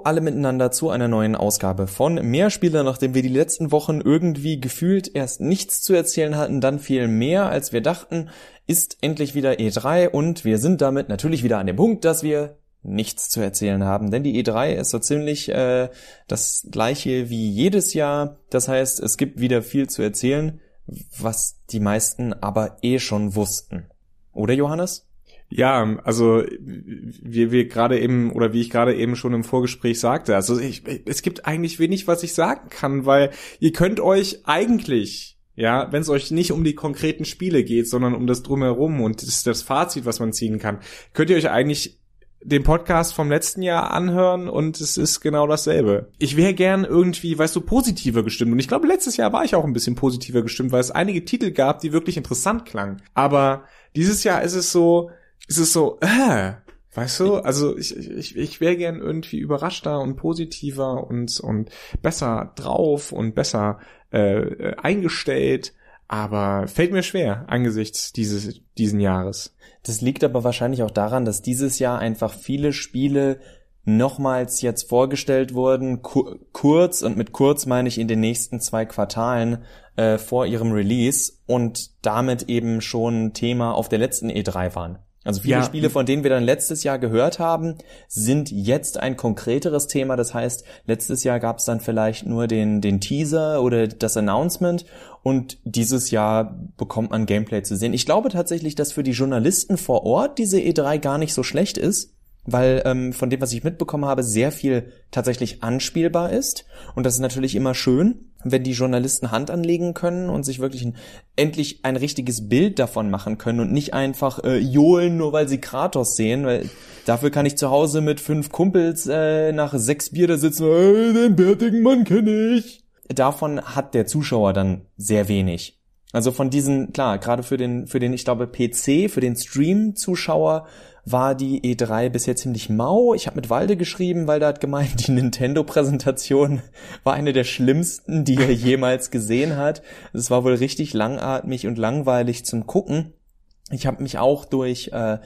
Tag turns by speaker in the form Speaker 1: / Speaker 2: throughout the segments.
Speaker 1: Hallo alle miteinander zu einer neuen Ausgabe von Mehrspieler, nachdem wir die letzten Wochen irgendwie gefühlt erst nichts zu erzählen hatten, dann viel mehr als wir dachten, ist endlich wieder E3 und wir sind damit natürlich wieder an dem Punkt, dass wir nichts zu erzählen haben, denn die E3 ist so ziemlich äh, das gleiche wie jedes Jahr. Das heißt, es gibt wieder viel zu erzählen, was die meisten aber eh schon wussten. Oder Johannes?
Speaker 2: Ja, also wie wir gerade eben oder wie ich gerade eben schon im Vorgespräch sagte, also ich, es gibt eigentlich wenig, was ich sagen kann, weil ihr könnt euch eigentlich ja, wenn es euch nicht um die konkreten Spiele geht, sondern um das drumherum und das, das Fazit, was man ziehen kann, könnt ihr euch eigentlich den Podcast vom letzten Jahr anhören und es ist genau dasselbe. Ich wäre gern irgendwie, weißt du, positiver gestimmt. Und ich glaube, letztes Jahr war ich auch ein bisschen positiver gestimmt, weil es einige Titel gab, die wirklich interessant klangen. Aber dieses Jahr ist es so, ist es so, äh, weißt du, also ich, ich, ich wäre gern irgendwie überraschter und positiver und, und besser drauf und besser äh, eingestellt, aber fällt mir schwer angesichts dieses diesen Jahres.
Speaker 1: Das liegt aber wahrscheinlich auch daran, dass dieses Jahr einfach viele Spiele nochmals jetzt vorgestellt wurden, kur kurz und mit kurz meine ich in den nächsten zwei Quartalen äh, vor ihrem Release und damit eben schon Thema auf der letzten E3 waren. Also viele ja. Spiele, von denen wir dann letztes Jahr gehört haben, sind jetzt ein konkreteres Thema. Das heißt, letztes Jahr gab es dann vielleicht nur den, den Teaser oder das Announcement und dieses Jahr bekommt man Gameplay zu sehen. Ich glaube tatsächlich, dass für die Journalisten vor Ort diese E3 gar nicht so schlecht ist, weil ähm, von dem, was ich mitbekommen habe, sehr viel tatsächlich anspielbar ist. Und das ist natürlich immer schön wenn die Journalisten Hand anlegen können und sich wirklich ein, endlich ein richtiges Bild davon machen können und nicht einfach äh, johlen, nur weil sie Kratos sehen, weil dafür kann ich zu Hause mit fünf Kumpels äh, nach sechs Bier da sitzen, äh, den bärtigen Mann kenne ich. Davon hat der Zuschauer dann sehr wenig. Also von diesen, klar, gerade für den, für den, ich glaube, PC, für den Stream-Zuschauer war die E3 bisher ziemlich mau. Ich habe mit Walde geschrieben, weil der hat gemeint, die Nintendo-Präsentation war eine der schlimmsten, die er jemals gesehen hat. Es war wohl richtig langatmig und langweilig zum Gucken. Ich habe mich auch durch äh,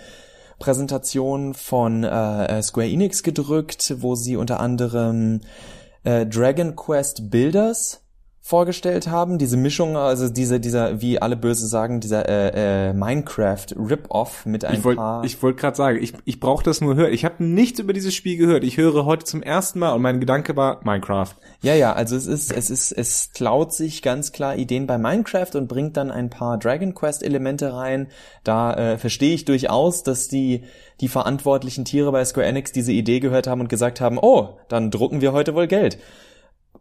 Speaker 1: Präsentationen von äh, Square Enix gedrückt, wo sie unter anderem äh, Dragon Quest Builders vorgestellt haben. Diese Mischung, also diese, dieser, wie alle böse sagen, dieser äh, äh, Minecraft Rip-Off mit ein
Speaker 2: ich wollt,
Speaker 1: paar.
Speaker 2: Ich wollte gerade sagen, ich, ich brauche das nur hören. Ich habe nichts über dieses Spiel gehört. Ich höre heute zum ersten Mal und mein Gedanke war Minecraft.
Speaker 1: Ja, ja, also es ist, es ist, es klaut sich ganz klar Ideen bei Minecraft und bringt dann ein paar Dragon Quest Elemente rein. Da äh, verstehe ich durchaus, dass die die verantwortlichen Tiere bei Square Enix diese Idee gehört haben und gesagt haben, oh, dann drucken wir heute wohl Geld.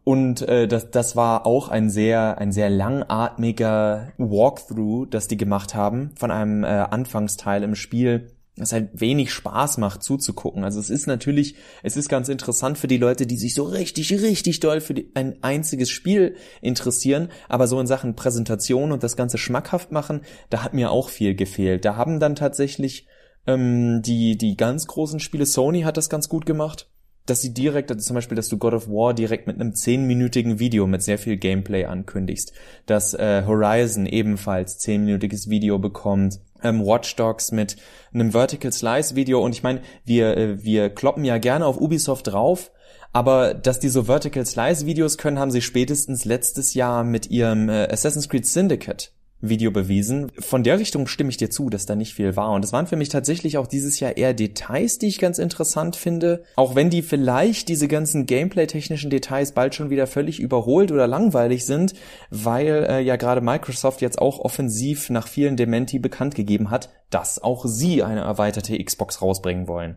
Speaker 1: Und äh, das, das war auch ein sehr, ein sehr langatmiger Walkthrough, das die gemacht haben von einem äh, Anfangsteil im Spiel, das halt wenig Spaß macht zuzugucken. Also es ist natürlich, es ist ganz interessant für die Leute, die sich so richtig, richtig doll für die, ein einziges Spiel interessieren, aber so in Sachen Präsentation und das Ganze schmackhaft machen, da hat mir auch viel gefehlt. Da haben dann tatsächlich ähm, die, die ganz großen Spiele, Sony hat das ganz gut gemacht dass sie direkt, also zum Beispiel, dass du God of War direkt mit einem zehnminütigen Video mit sehr viel Gameplay ankündigst, dass äh, Horizon ebenfalls zehnminütiges Video bekommt, ähm, Watch Dogs mit einem Vertical Slice Video und ich meine, wir äh, wir kloppen ja gerne auf Ubisoft drauf, aber dass die so Vertical Slice Videos können, haben sie spätestens letztes Jahr mit ihrem äh, Assassin's Creed Syndicate Video bewiesen. Von der Richtung stimme ich dir zu, dass da nicht viel war. Und es waren für mich tatsächlich auch dieses Jahr eher Details, die ich ganz interessant finde. Auch wenn die vielleicht diese ganzen Gameplay-technischen Details bald schon wieder völlig überholt oder langweilig sind, weil äh, ja gerade Microsoft jetzt auch offensiv nach vielen Dementi bekannt gegeben hat, dass auch sie eine erweiterte Xbox rausbringen wollen.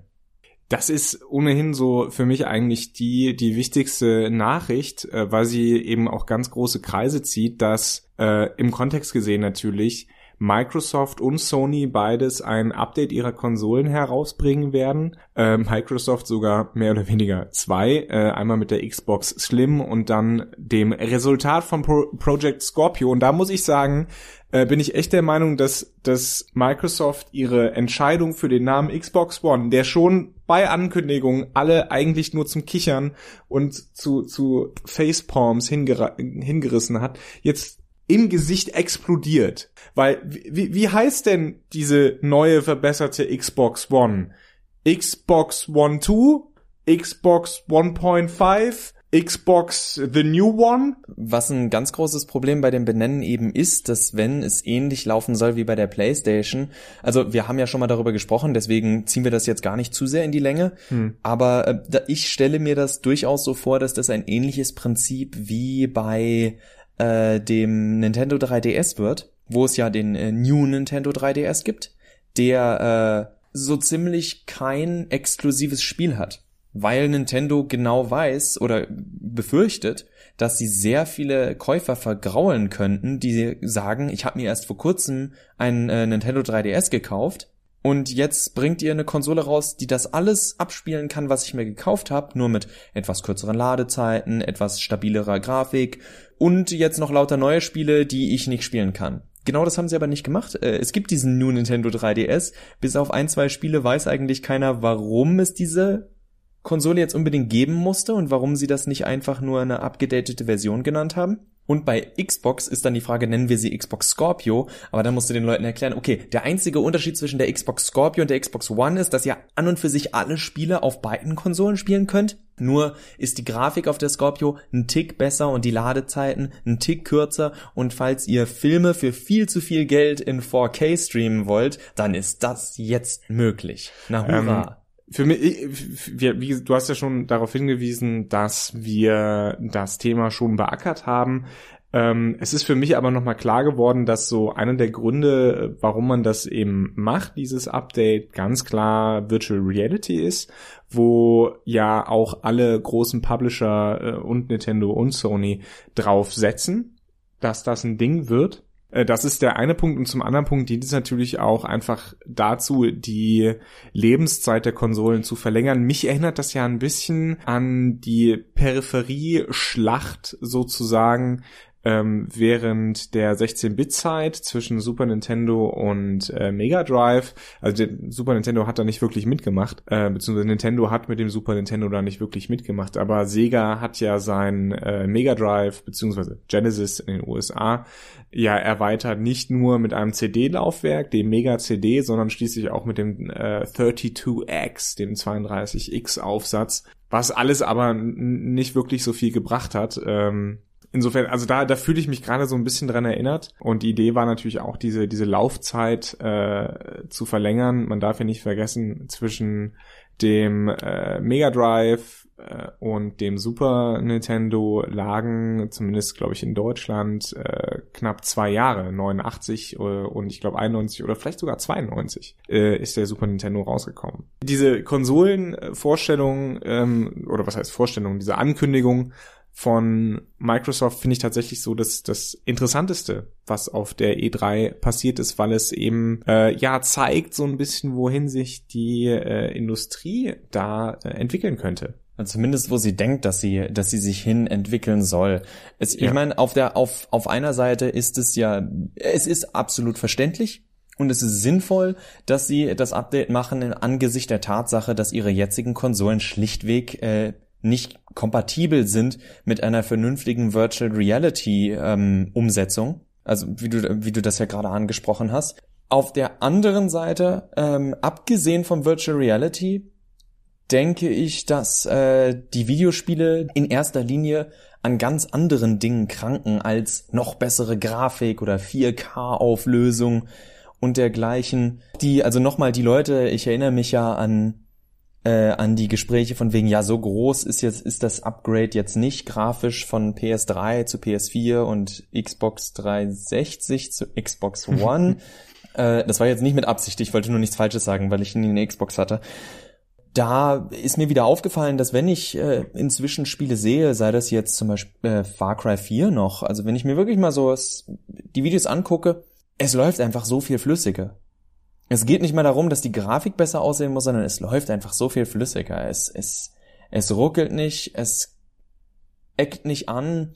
Speaker 2: Das ist ohnehin so für mich eigentlich die, die wichtigste Nachricht, äh, weil sie eben auch ganz große Kreise zieht, dass äh, im Kontext gesehen natürlich Microsoft und Sony beides ein Update ihrer Konsolen herausbringen werden. Äh, Microsoft sogar mehr oder weniger zwei. Äh, einmal mit der Xbox Slim und dann dem Resultat von Pro Project Scorpio. Und da muss ich sagen, äh, bin ich echt der Meinung, dass, dass Microsoft ihre Entscheidung für den Namen Xbox One, der schon bei Ankündigung alle eigentlich nur zum Kichern und zu, zu Facepalms hingerissen hat, jetzt im Gesicht explodiert. Weil, wie, wie heißt denn diese neue verbesserte Xbox One? Xbox One 2? Xbox 1.5, Xbox The New One.
Speaker 1: Was ein ganz großes Problem bei dem Benennen eben ist, dass wenn es ähnlich laufen soll wie bei der PlayStation, also wir haben ja schon mal darüber gesprochen, deswegen ziehen wir das jetzt gar nicht zu sehr in die Länge, hm. aber äh, ich stelle mir das durchaus so vor, dass das ein ähnliches Prinzip wie bei äh, dem Nintendo 3DS wird, wo es ja den äh, New Nintendo 3DS gibt, der äh, so ziemlich kein exklusives Spiel hat weil Nintendo genau weiß oder befürchtet, dass sie sehr viele Käufer vergraulen könnten, die sagen, ich habe mir erst vor kurzem ein äh, Nintendo 3DS gekauft und jetzt bringt ihr eine Konsole raus, die das alles abspielen kann, was ich mir gekauft habe, nur mit etwas kürzeren Ladezeiten, etwas stabilerer Grafik und jetzt noch lauter neue Spiele, die ich nicht spielen kann. Genau das haben sie aber nicht gemacht. Äh, es gibt diesen New Nintendo 3DS. Bis auf ein, zwei Spiele weiß eigentlich keiner, warum es diese Konsole jetzt unbedingt geben musste und warum sie das nicht einfach nur eine abgedatete Version genannt haben. Und bei Xbox ist dann die Frage, nennen wir sie Xbox Scorpio, aber dann musst du den Leuten erklären, okay, der einzige Unterschied zwischen der Xbox Scorpio und der Xbox One ist, dass ihr an und für sich alle Spiele auf beiden Konsolen spielen könnt. Nur ist die Grafik auf der Scorpio ein Tick besser und die Ladezeiten ein Tick kürzer und falls ihr Filme für viel zu viel Geld in 4K streamen wollt, dann ist das jetzt möglich. Na hurra.
Speaker 2: Ähm für mich, wir, wie, du hast ja schon darauf hingewiesen, dass wir das Thema schon beackert haben. Ähm, es ist für mich aber nochmal klar geworden, dass so einer der Gründe, warum man das eben macht, dieses Update, ganz klar Virtual Reality ist, wo ja auch alle großen Publisher äh, und Nintendo und Sony drauf setzen, dass das ein Ding wird. Äh, das ist der eine Punkt und zum anderen Punkt dient es natürlich auch einfach dazu, die Lebenszeit der Konsolen zu verlängern. Mich erinnert das ja ein bisschen an die Peripherie-Schlacht sozusagen ähm, während der 16-Bit-Zeit zwischen Super Nintendo und äh, Mega Drive. Also der Super Nintendo hat da nicht wirklich mitgemacht, äh, beziehungsweise Nintendo hat mit dem Super Nintendo da nicht wirklich mitgemacht, aber Sega hat ja sein äh, Mega Drive beziehungsweise Genesis in den USA ja erweitert nicht nur mit einem CD-Laufwerk, dem Mega CD, sondern schließlich auch mit dem äh, 32X, dem 32X-Aufsatz, was alles aber nicht wirklich so viel gebracht hat. Ähm, insofern, also da, da fühle ich mich gerade so ein bisschen dran erinnert. Und die Idee war natürlich auch, diese, diese Laufzeit äh, zu verlängern. Man darf ja nicht vergessen, zwischen dem äh, Mega Drive äh, und dem Super Nintendo lagen, zumindest glaube ich in Deutschland, äh, knapp zwei Jahre, 89 äh, und ich glaube 91 oder vielleicht sogar 92 äh, ist der Super Nintendo rausgekommen. Diese Konsolenvorstellung, ähm, oder was heißt Vorstellung, diese Ankündigung von Microsoft finde ich tatsächlich so dass das Interessanteste, was auf der E3 passiert ist, weil es eben äh, ja zeigt so ein bisschen, wohin sich die äh, Industrie da äh, entwickeln könnte.
Speaker 1: Also zumindest wo sie denkt, dass sie, dass sie sich hin entwickeln soll. Es, ja. Ich meine, auf der, auf, auf einer Seite ist es ja, es ist absolut verständlich, und es ist sinnvoll, dass sie das Update machen in Angesicht der Tatsache, dass ihre jetzigen Konsolen schlichtweg äh, nicht kompatibel sind mit einer vernünftigen Virtual Reality ähm, Umsetzung. Also wie du, wie du das ja gerade angesprochen hast. Auf der anderen Seite, ähm, abgesehen vom Virtual Reality, denke ich, dass äh, die Videospiele in erster Linie an ganz anderen Dingen kranken als noch bessere Grafik oder 4K-Auflösung und dergleichen. Die, also nochmal, die Leute, ich erinnere mich ja an äh, an die Gespräche von wegen, ja, so groß ist jetzt, ist das Upgrade jetzt nicht grafisch von PS3 zu PS4 und Xbox 360 zu Xbox One. äh, das war jetzt nicht mit Absicht, ich wollte nur nichts Falsches sagen, weil ich nie eine Xbox hatte. Da ist mir wieder aufgefallen, dass wenn ich äh, inzwischen Spiele sehe, sei das jetzt zum Beispiel äh, Far Cry 4 noch, also wenn ich mir wirklich mal so die Videos angucke, es läuft einfach so viel flüssiger. Es geht nicht mal darum, dass die Grafik besser aussehen muss, sondern es läuft einfach so viel flüssiger. Es, es, es ruckelt nicht, es eckt nicht an.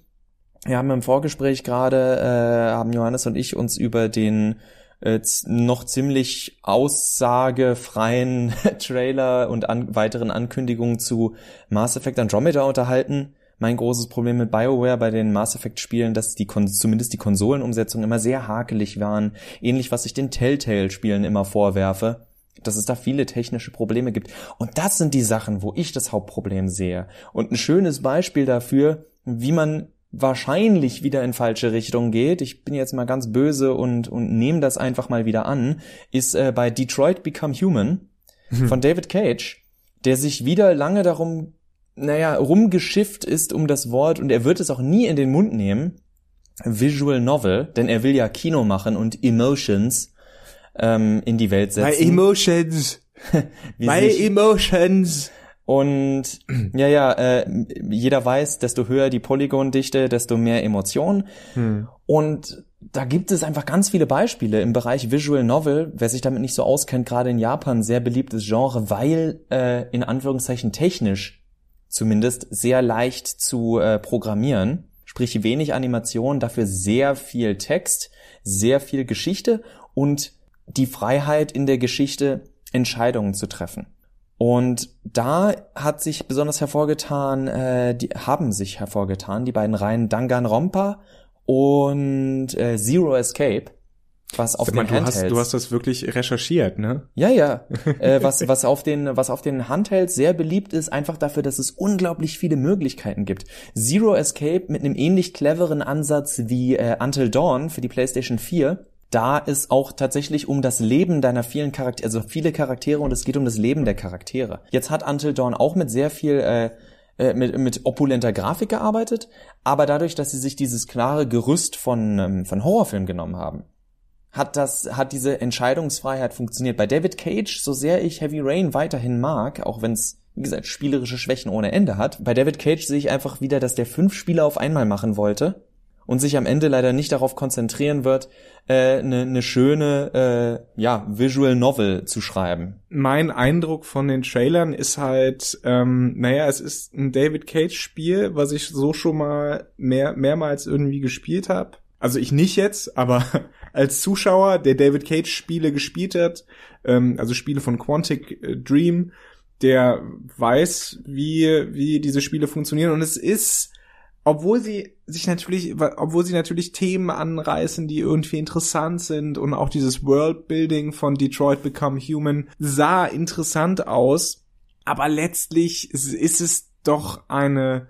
Speaker 1: Wir haben im Vorgespräch gerade, äh, haben Johannes und ich uns über den äh, noch ziemlich aussagefreien Trailer und an weiteren Ankündigungen zu Mass Effect Andromeda unterhalten mein großes Problem mit BioWare bei den Mass Effect Spielen, dass die zumindest die Konsolenumsetzungen immer sehr hakelig waren. Ähnlich was ich den Telltale Spielen immer vorwerfe. dass es da viele technische Probleme gibt. Und das sind die Sachen, wo ich das Hauptproblem sehe. Und ein schönes Beispiel dafür, wie man wahrscheinlich wieder in falsche Richtung geht, ich bin jetzt mal ganz böse und, und nehme das einfach mal wieder an, ist äh, bei Detroit Become Human mhm. von David Cage, der sich wieder lange darum, naja, rumgeschifft ist um das Wort und er wird es auch nie in den Mund nehmen, Visual Novel, denn er will ja Kino machen und Emotions ähm, in die Welt setzen.
Speaker 2: My Emotions. My Emotions.
Speaker 1: Und ja, ja, äh, jeder weiß, desto höher die Polygondichte, desto mehr Emotionen. Hm. Und da gibt es einfach ganz viele Beispiele im Bereich Visual Novel. Wer sich damit nicht so auskennt, gerade in Japan sehr beliebtes Genre, weil äh, in Anführungszeichen technisch zumindest sehr leicht zu äh, programmieren. Sprich wenig Animation, dafür sehr viel Text, sehr viel Geschichte und die Freiheit in der Geschichte Entscheidungen zu treffen. Und da hat sich besonders hervorgetan, äh, die haben sich hervorgetan, die beiden Reihen Danganronpa und äh, Zero Escape, was auf
Speaker 2: mal, den du Handhelds. Hast, du hast das wirklich recherchiert, ne?
Speaker 1: Ja, ja. äh, was, was auf den, was auf den Handhelds sehr beliebt ist, einfach dafür, dass es unglaublich viele Möglichkeiten gibt. Zero Escape mit einem ähnlich cleveren Ansatz wie äh, Until Dawn für die PlayStation 4 da ist auch tatsächlich um das Leben deiner vielen Charaktere, also viele Charaktere und es geht um das Leben der Charaktere. Jetzt hat Until Dawn auch mit sehr viel äh, äh, mit, mit opulenter Grafik gearbeitet, aber dadurch, dass sie sich dieses klare Gerüst von, ähm, von Horrorfilm genommen haben, hat das, hat diese Entscheidungsfreiheit funktioniert. Bei David Cage, so sehr ich Heavy Rain weiterhin mag, auch wenn es, wie gesagt, spielerische Schwächen ohne Ende hat, bei David Cage sehe ich einfach wieder, dass der fünf Spiele auf einmal machen wollte und sich am Ende leider nicht darauf konzentrieren wird, eine äh, ne, ne schöne äh, ja Visual Novel zu schreiben.
Speaker 2: Mein Eindruck von den Trailern ist halt, ähm, naja, es ist ein David Cage Spiel, was ich so schon mal mehr mehrmals irgendwie gespielt habe. Also ich nicht jetzt, aber als Zuschauer, der David Cage Spiele gespielt hat, ähm, also Spiele von Quantic äh, Dream, der weiß, wie wie diese Spiele funktionieren. Und es ist obwohl sie sich natürlich, obwohl sie natürlich Themen anreißen, die irgendwie interessant sind und auch dieses Worldbuilding von Detroit Become Human sah interessant aus, aber letztlich ist es doch eine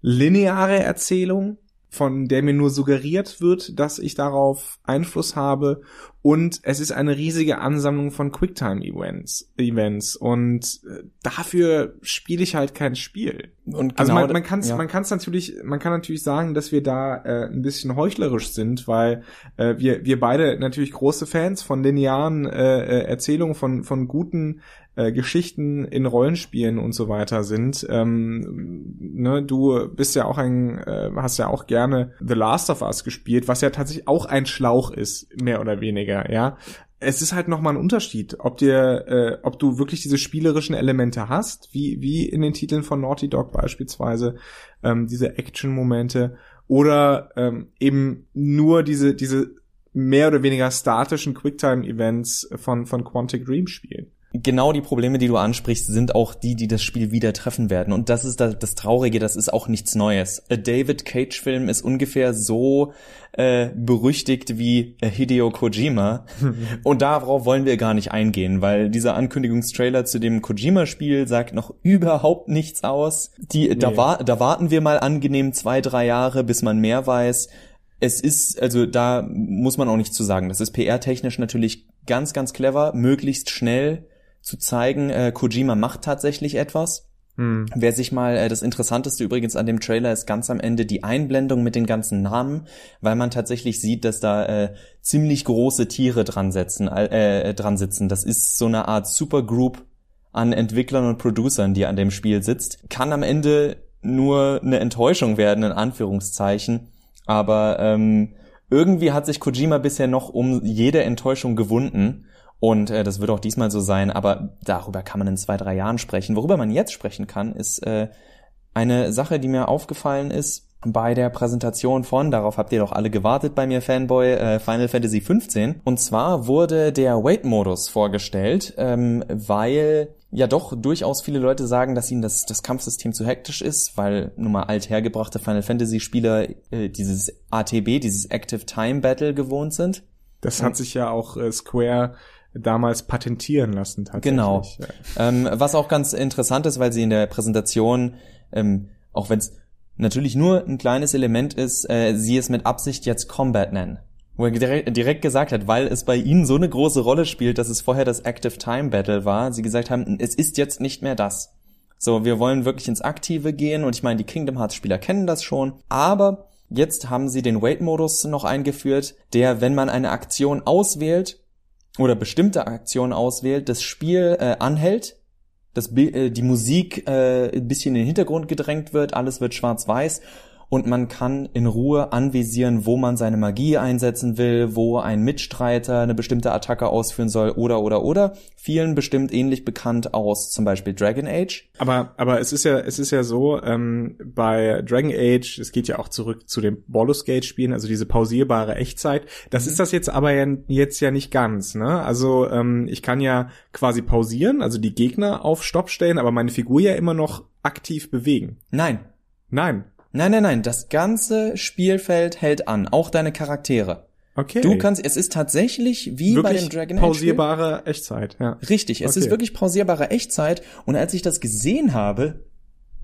Speaker 2: lineare Erzählung von der mir nur suggeriert wird, dass ich darauf Einfluss habe. Und es ist eine riesige Ansammlung von Quicktime-Events. Events. Und äh, dafür spiele ich halt kein Spiel. Und also genau also man, man kann es ja. man kann's natürlich, man kann natürlich sagen, dass wir da äh, ein bisschen heuchlerisch sind, weil äh, wir, wir beide natürlich große Fans von linearen äh, äh Erzählungen, von, von guten äh, Geschichten in Rollenspielen und so weiter sind. Ähm, ne, du bist ja auch ein, äh, hast ja auch gerne The Last of Us gespielt, was ja tatsächlich auch ein Schlauch ist, mehr oder weniger, ja. Es ist halt nochmal ein Unterschied, ob dir, äh, ob du wirklich diese spielerischen Elemente hast, wie, wie in den Titeln von Naughty Dog beispielsweise, ähm, diese Action-Momente, oder ähm, eben nur diese, diese mehr oder weniger statischen Quicktime-Events von, von Quantic Dream spielen
Speaker 1: genau die Probleme, die du ansprichst, sind auch die, die das Spiel wieder treffen werden. Und das ist das, das Traurige, das ist auch nichts Neues. A David Cage-Film ist ungefähr so äh, berüchtigt wie Hideo Kojima. Und darauf wollen wir gar nicht eingehen, weil dieser Ankündigungstrailer zu dem Kojima-Spiel sagt noch überhaupt nichts aus. Die, nee. da, war, da warten wir mal angenehm zwei, drei Jahre, bis man mehr weiß. Es ist, also da muss man auch nichts zu sagen. Das ist PR-technisch natürlich ganz, ganz clever, möglichst schnell zu zeigen, äh, Kojima macht tatsächlich etwas. Hm. Wer sich mal, äh, das Interessanteste übrigens an dem Trailer ist ganz am Ende die Einblendung mit den ganzen Namen, weil man tatsächlich sieht, dass da äh, ziemlich große Tiere dran, setzen, äh, dran sitzen. Das ist so eine Art Supergroup an Entwicklern und Producern, die an dem Spiel sitzt. Kann am Ende nur eine Enttäuschung werden, in Anführungszeichen. Aber ähm, irgendwie hat sich Kojima bisher noch um jede Enttäuschung gewunden und äh, das wird auch diesmal so sein, aber darüber kann man in zwei, drei Jahren sprechen. Worüber man jetzt sprechen kann, ist äh, eine Sache, die mir aufgefallen ist bei der Präsentation von, darauf habt ihr doch alle gewartet bei mir, Fanboy, äh, Final Fantasy 15. Und zwar wurde der Wait-Modus vorgestellt, ähm, weil ja doch durchaus viele Leute sagen, dass ihnen das, das Kampfsystem zu hektisch ist, weil nun mal althergebrachte Final Fantasy Spieler äh, dieses ATB, dieses Active Time Battle gewohnt sind.
Speaker 2: Das hat sich ja auch äh, Square damals patentieren lassen tatsächlich.
Speaker 1: Genau. Ähm, was auch ganz interessant ist, weil sie in der Präsentation, ähm, auch wenn es natürlich nur ein kleines Element ist, äh, sie es mit Absicht jetzt Combat nennen. Wo er direkt, direkt gesagt hat, weil es bei ihnen so eine große Rolle spielt, dass es vorher das Active Time Battle war, sie gesagt haben, es ist jetzt nicht mehr das. So, wir wollen wirklich ins Aktive gehen und ich meine, die Kingdom Hearts Spieler kennen das schon, aber jetzt haben sie den Wait-Modus noch eingeführt, der, wenn man eine Aktion auswählt oder bestimmte Aktionen auswählt, das Spiel äh, anhält, das, äh, die Musik äh, ein bisschen in den Hintergrund gedrängt wird, alles wird schwarz-weiß und man kann in Ruhe anvisieren, wo man seine Magie einsetzen will, wo ein Mitstreiter eine bestimmte Attacke ausführen soll oder oder oder. Vielen bestimmt ähnlich bekannt aus zum Beispiel Dragon Age.
Speaker 2: Aber aber es ist ja es ist ja so ähm, bei Dragon Age, es geht ja auch zurück zu den Baldur's Gate Spielen, also diese pausierbare Echtzeit. Das mhm. ist das jetzt aber ja, jetzt ja nicht ganz. Ne? Also ähm, ich kann ja quasi pausieren, also die Gegner auf Stopp stellen, aber meine Figur ja immer noch aktiv bewegen.
Speaker 1: Nein.
Speaker 2: Nein.
Speaker 1: Nein, nein, nein, das ganze Spielfeld hält an, auch deine Charaktere.
Speaker 2: Okay.
Speaker 1: Du kannst, es ist tatsächlich wie
Speaker 2: wirklich
Speaker 1: bei dem Dragon
Speaker 2: Age. Pausierbare Echtzeit, ja.
Speaker 1: Richtig, es okay. ist wirklich pausierbare Echtzeit. Und als ich das gesehen habe,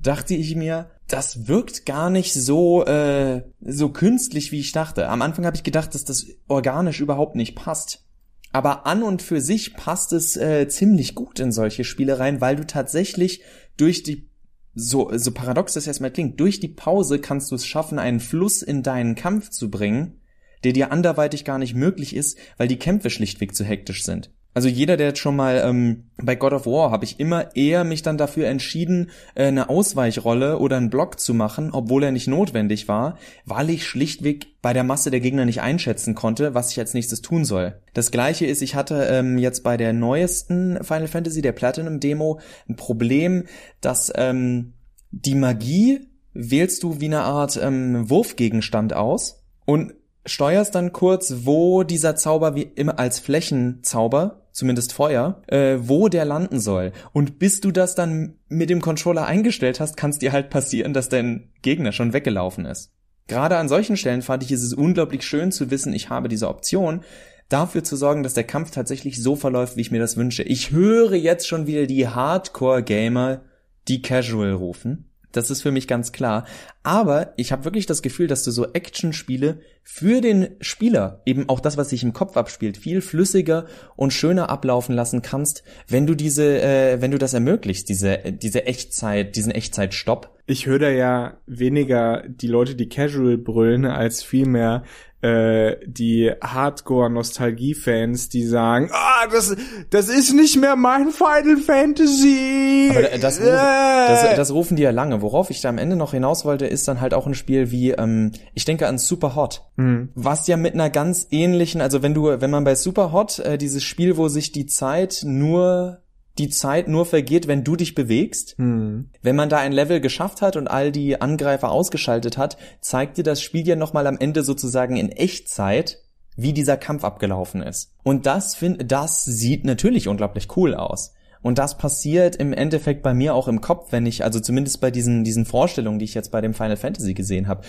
Speaker 1: dachte ich mir, das wirkt gar nicht so äh, so künstlich, wie ich dachte. Am Anfang habe ich gedacht, dass das organisch überhaupt nicht passt. Aber an und für sich passt es äh, ziemlich gut in solche Spielereien, weil du tatsächlich durch die so, so paradox das erstmal klingt, durch die Pause kannst du es schaffen, einen Fluss in deinen Kampf zu bringen, der dir anderweitig gar nicht möglich ist, weil die Kämpfe schlichtweg zu hektisch sind. Also jeder, der jetzt schon mal ähm, bei God of War, habe ich immer eher mich dann dafür entschieden, äh, eine Ausweichrolle oder einen Block zu machen, obwohl er nicht notwendig war, weil ich schlichtweg bei der Masse der Gegner nicht einschätzen konnte, was ich als nächstes tun soll. Das gleiche ist, ich hatte ähm, jetzt bei der neuesten Final Fantasy, der Platinum Demo, ein Problem, dass ähm, die Magie wählst du wie eine Art ähm, Wurfgegenstand aus und steuerst dann kurz, wo dieser Zauber wie immer als Flächenzauber, zumindest Feuer, äh, wo der landen soll. Und bis du das dann mit dem Controller eingestellt hast, kann es dir halt passieren, dass dein Gegner schon weggelaufen ist. Gerade an solchen Stellen fand ich, ist es unglaublich schön zu wissen, ich habe diese Option, dafür zu sorgen, dass der Kampf tatsächlich so verläuft, wie ich mir das wünsche. Ich höre jetzt schon wieder die Hardcore-Gamer, die Casual rufen. Das ist für mich ganz klar. Aber ich habe wirklich das Gefühl, dass du so Action-Spiele für den Spieler, eben auch das, was sich im Kopf abspielt, viel flüssiger und schöner ablaufen lassen kannst, wenn du diese, äh, wenn du das ermöglicht, diese, diese Echtzeit, diesen Echtzeitstopp.
Speaker 2: Ich höre da ja weniger die Leute, die Casual brüllen, als vielmehr äh, die Hardcore-Nostalgie-Fans, die sagen, ah, das, das ist nicht mehr mein Final Fantasy.
Speaker 1: Aber das, rufen, äh. das, das rufen die ja lange. Worauf ich da am Ende noch hinaus wollte, ist dann halt auch ein Spiel wie, ähm, ich denke an Super Hot, mhm. was ja mit einer ganz ähnlichen, also wenn du, wenn man bei Super Hot äh, dieses Spiel, wo sich die Zeit nur die Zeit nur vergeht, wenn du dich bewegst. Hm. Wenn man da ein Level geschafft hat und all die Angreifer ausgeschaltet hat, zeigt dir das Spiel ja nochmal am Ende sozusagen in Echtzeit, wie dieser Kampf abgelaufen ist. Und das find, das sieht natürlich unglaublich cool aus. Und das passiert im Endeffekt bei mir auch im Kopf, wenn ich, also zumindest bei diesen, diesen Vorstellungen, die ich jetzt bei dem Final Fantasy gesehen habe.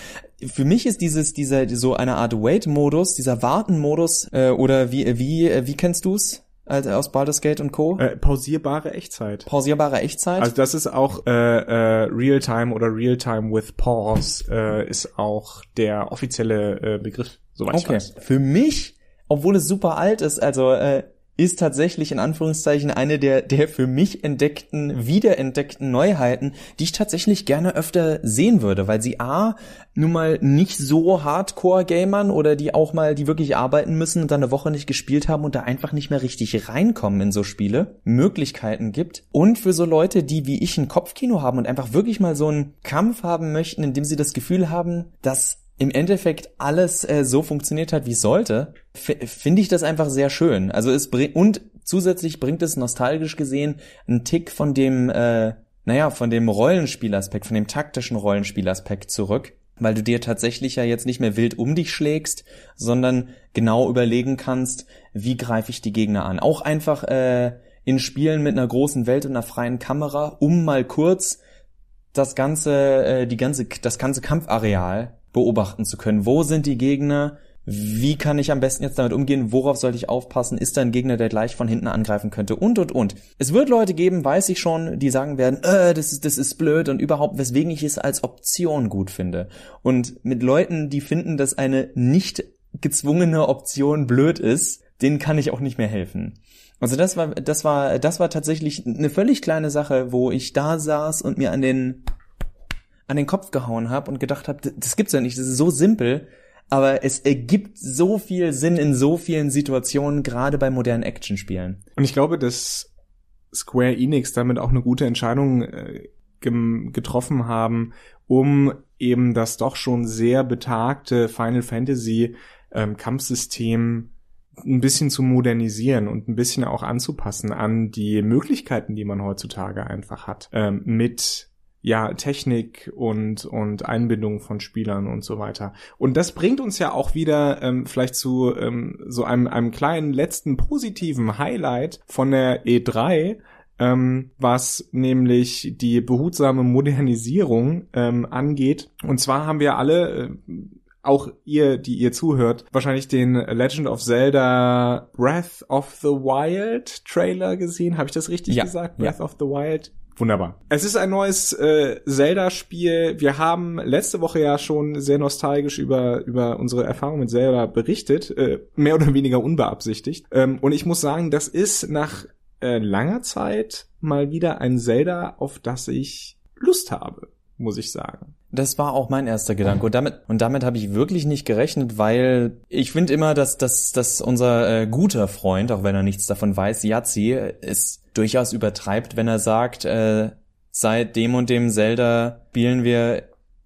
Speaker 1: Für mich ist dieses, dieser, so eine Art Wait-Modus, dieser Warten-Modus, äh, oder wie, wie, wie kennst du's? Als aus Baldur's Gate und Co.
Speaker 2: Äh, pausierbare Echtzeit.
Speaker 1: Pausierbare Echtzeit.
Speaker 2: Also das ist auch äh, äh, Realtime oder Realtime with Pause äh, ist auch der offizielle äh, Begriff, soweit okay. ich weiß.
Speaker 1: Für mich, obwohl es super alt ist, also äh, ist tatsächlich in Anführungszeichen eine der, der für mich entdeckten, wiederentdeckten Neuheiten, die ich tatsächlich gerne öfter sehen würde, weil sie A, nun mal nicht so Hardcore-Gamern oder die auch mal, die wirklich arbeiten müssen und dann eine Woche nicht gespielt haben und da einfach nicht mehr richtig reinkommen in so Spiele, Möglichkeiten gibt. Und für so Leute, die wie ich ein Kopfkino haben und einfach wirklich mal so einen Kampf haben möchten, in dem sie das Gefühl haben, dass im Endeffekt alles äh, so funktioniert hat, wie es sollte, finde ich das einfach sehr schön. Also es bringt und zusätzlich bringt es nostalgisch gesehen einen Tick von dem, äh, naja, von dem Rollenspielaspekt, von dem taktischen Rollenspielaspekt zurück, weil du dir tatsächlich ja jetzt nicht mehr wild um dich schlägst, sondern genau überlegen kannst, wie greife ich die Gegner an. Auch einfach äh, in Spielen mit einer großen Welt und einer freien Kamera, um mal kurz das ganze, äh, die ganze, das ganze Kampfareal beobachten zu können. Wo sind die Gegner? wie kann ich am besten jetzt damit umgehen, worauf sollte ich aufpassen, ist da ein Gegner, der gleich von hinten angreifen könnte und und und. Es wird Leute geben, weiß ich schon, die sagen werden, äh, das ist, das ist blöd und überhaupt, weswegen ich es als Option gut finde. Und mit Leuten, die finden, dass eine nicht gezwungene Option blöd ist, denen kann ich auch nicht mehr helfen. Also das war, das war, das war tatsächlich eine völlig kleine Sache, wo ich da saß und mir an den an den Kopf gehauen habe und gedacht habe, das gibt's ja nicht, das ist so simpel, aber es ergibt so viel Sinn in so vielen Situationen, gerade bei modernen Actionspielen.
Speaker 2: Und ich glaube, dass Square Enix damit auch eine gute Entscheidung äh, getroffen haben, um eben das doch schon sehr betagte Final Fantasy ähm, Kampfsystem ein bisschen zu modernisieren und ein bisschen auch anzupassen an die Möglichkeiten, die man heutzutage einfach hat, ähm, mit ja, Technik und, und Einbindung von Spielern und so weiter. Und das bringt uns ja auch wieder ähm, vielleicht zu ähm, so einem, einem kleinen letzten positiven Highlight von der E3, ähm, was nämlich die behutsame Modernisierung ähm, angeht. Und zwar haben wir alle, äh, auch ihr, die ihr zuhört, wahrscheinlich den Legend of Zelda Breath of the Wild Trailer gesehen. Habe ich das richtig ja, gesagt? Breath ja. of the Wild. Wunderbar. Es ist ein neues äh, Zelda-Spiel. Wir haben letzte Woche ja schon sehr nostalgisch über, über unsere Erfahrung mit Zelda berichtet, äh, mehr oder weniger unbeabsichtigt. Ähm, und ich muss sagen, das ist nach äh, langer Zeit mal wieder ein Zelda, auf das ich Lust habe, muss ich sagen.
Speaker 1: Das war auch mein erster Gedanke. Und damit, und damit habe ich wirklich nicht gerechnet, weil ich finde immer, dass, dass, dass unser äh, guter Freund, auch wenn er nichts davon weiß, Yazzi, es durchaus übertreibt, wenn er sagt, äh, seit dem und dem Zelda spielen wir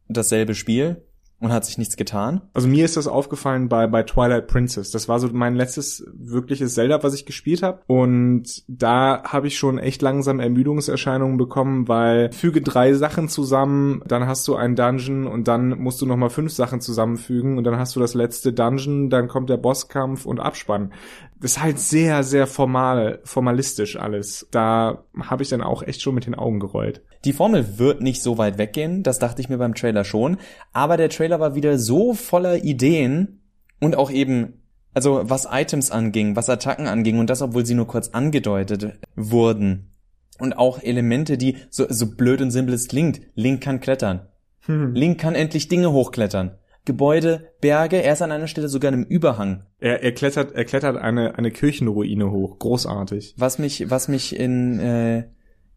Speaker 1: dasselbe Spiel und hat sich nichts getan.
Speaker 2: Also mir ist das aufgefallen bei, bei Twilight Princess. Das war so mein letztes wirkliches Zelda, was ich gespielt habe. Und da habe ich schon echt langsam Ermüdungserscheinungen bekommen, weil füge drei Sachen zusammen, dann hast du einen Dungeon und dann musst du nochmal fünf Sachen zusammenfügen und dann hast du das letzte Dungeon, dann kommt der Bosskampf und Abspann. Das ist halt sehr, sehr formal, formalistisch alles. Da habe ich dann auch echt schon mit den Augen gerollt.
Speaker 1: Die Formel wird nicht so weit weggehen, das dachte ich mir beim Trailer schon, aber der Trailer war wieder so voller Ideen und auch eben also was Items anging, was Attacken anging und das, obwohl sie nur kurz angedeutet wurden. Und auch Elemente, die so, so blöd und simpel es klingt. Link kann klettern. Hm. Link kann endlich Dinge hochklettern. Gebäude, Berge, er ist an einer Stelle sogar in einem Überhang.
Speaker 2: Er, er klettert, er klettert eine, eine Kirchenruine hoch. Großartig.
Speaker 1: Was mich, was mich in, äh,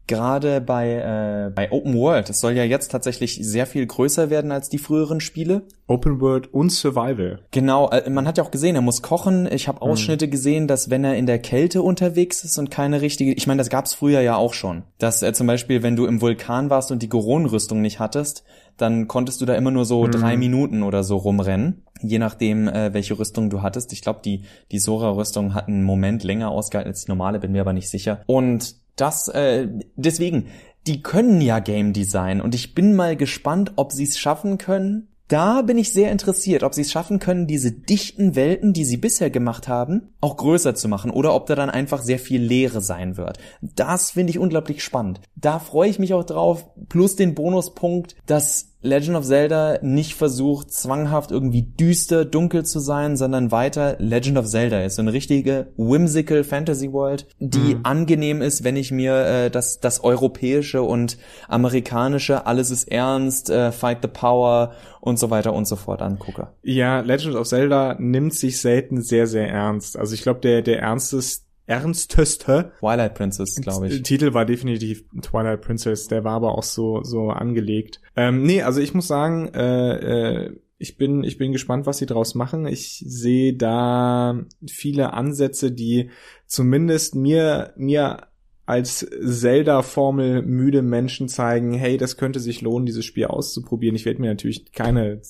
Speaker 1: gerade bei, äh, bei Open World, es soll ja jetzt tatsächlich sehr viel größer werden als die früheren Spiele.
Speaker 2: Open World und Survival.
Speaker 1: Genau, äh, man hat ja auch gesehen, er muss kochen. Ich habe mhm. Ausschnitte mhm. gesehen, dass wenn er in der Kälte unterwegs ist und keine richtige, ich meine, das gab's früher ja auch schon, dass er zum Beispiel, wenn du im Vulkan warst und die Goron-Rüstung nicht hattest, dann konntest du da immer nur so mhm. drei Minuten oder so rumrennen, je nachdem, äh, welche Rüstung du hattest. Ich glaube, die die Sora-Rüstung hat einen Moment länger ausgehalten als die normale, bin mir aber nicht sicher. Und das, äh, deswegen, die können ja Game Design und ich bin mal gespannt, ob sie es schaffen können. Da bin ich sehr interessiert, ob sie es schaffen können, diese dichten Welten, die sie bisher gemacht haben, auch größer zu machen oder ob da dann einfach sehr viel Leere sein wird. Das finde ich unglaublich spannend. Da freue ich mich auch drauf, plus den Bonuspunkt, dass Legend of Zelda nicht versucht, zwanghaft irgendwie düster, dunkel zu sein, sondern weiter Legend of Zelda ist. So eine richtige whimsical Fantasy World, die mhm. angenehm ist, wenn ich mir äh, das, das europäische und amerikanische, alles ist ernst, äh, Fight the Power und so weiter und so fort angucke.
Speaker 2: Ja, Legend of Zelda nimmt sich selten sehr, sehr ernst. Also ich glaube, der, der ernsteste ernsteste
Speaker 1: Twilight Princess, glaube ich.
Speaker 2: Titel war definitiv Twilight Princess, der war aber auch so so angelegt. Ähm, nee, also ich muss sagen, äh, äh, ich bin ich bin gespannt, was sie draus machen. Ich sehe da viele Ansätze, die zumindest mir mir als Zelda-Formel müde Menschen zeigen, hey, das könnte sich lohnen, dieses Spiel auszuprobieren. Ich werde mir natürlich keine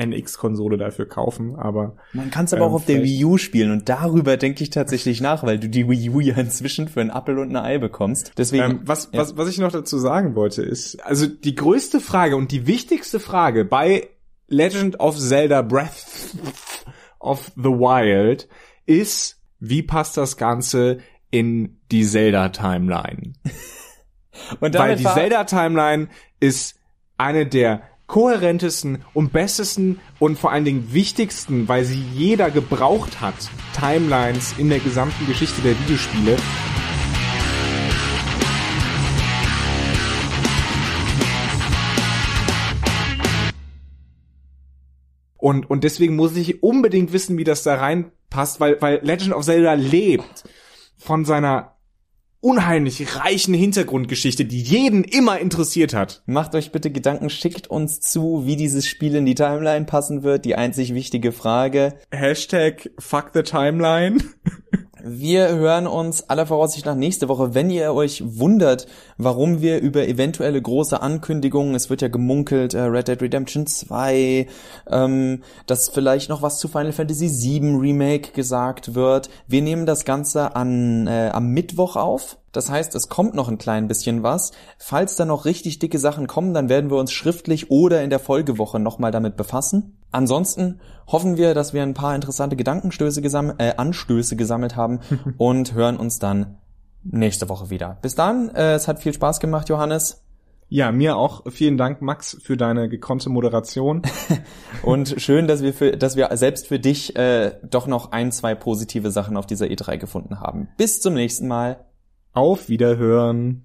Speaker 2: NX-Konsole dafür kaufen, aber.
Speaker 1: Man kann es aber ähm, auch auf der Wii U spielen und darüber denke ich tatsächlich nach, weil du die Wii U ja inzwischen für einen Apfel und ein Ei bekommst. Deswegen. Ähm,
Speaker 2: was, ja. was, was ich noch dazu sagen wollte, ist, also die größte Frage und die wichtigste Frage bei Legend of Zelda Breath of the Wild ist, wie passt das Ganze in die Zelda-Timeline? Weil die Zelda-Timeline ist eine der kohärentesten und bestesten und vor allen Dingen wichtigsten, weil sie jeder gebraucht hat, Timelines in der gesamten Geschichte der Videospiele. Und, und deswegen muss ich unbedingt wissen, wie das da reinpasst, weil, weil Legend of Zelda lebt von seiner unheimlich reichen Hintergrundgeschichte, die jeden immer interessiert hat.
Speaker 1: Macht euch bitte Gedanken, schickt uns zu, wie dieses Spiel in die Timeline passen wird. Die einzig wichtige Frage.
Speaker 2: Hashtag fuck the timeline.
Speaker 1: Wir hören uns aller Voraussicht nach nächste Woche. Wenn ihr euch wundert, warum wir über eventuelle große Ankündigungen, es wird ja gemunkelt, äh, Red Dead Redemption 2, ähm, dass vielleicht noch was zu Final Fantasy VII Remake gesagt wird. Wir nehmen das Ganze an, äh, am Mittwoch auf. Das heißt, es kommt noch ein klein bisschen was. Falls da noch richtig dicke Sachen kommen, dann werden wir uns schriftlich oder in der Folgewoche nochmal damit befassen. Ansonsten hoffen wir, dass wir ein paar interessante Gedankenstöße gesammelt, äh, Anstöße gesammelt haben und hören uns dann nächste Woche wieder. Bis dann, äh, es hat viel Spaß gemacht, Johannes.
Speaker 2: Ja, mir auch. Vielen Dank, Max, für deine gekonnte Moderation.
Speaker 1: und schön, dass wir für, dass wir selbst für dich äh, doch noch ein, zwei positive Sachen auf dieser E3 gefunden haben. Bis zum nächsten Mal.
Speaker 2: Auf Wiederhören.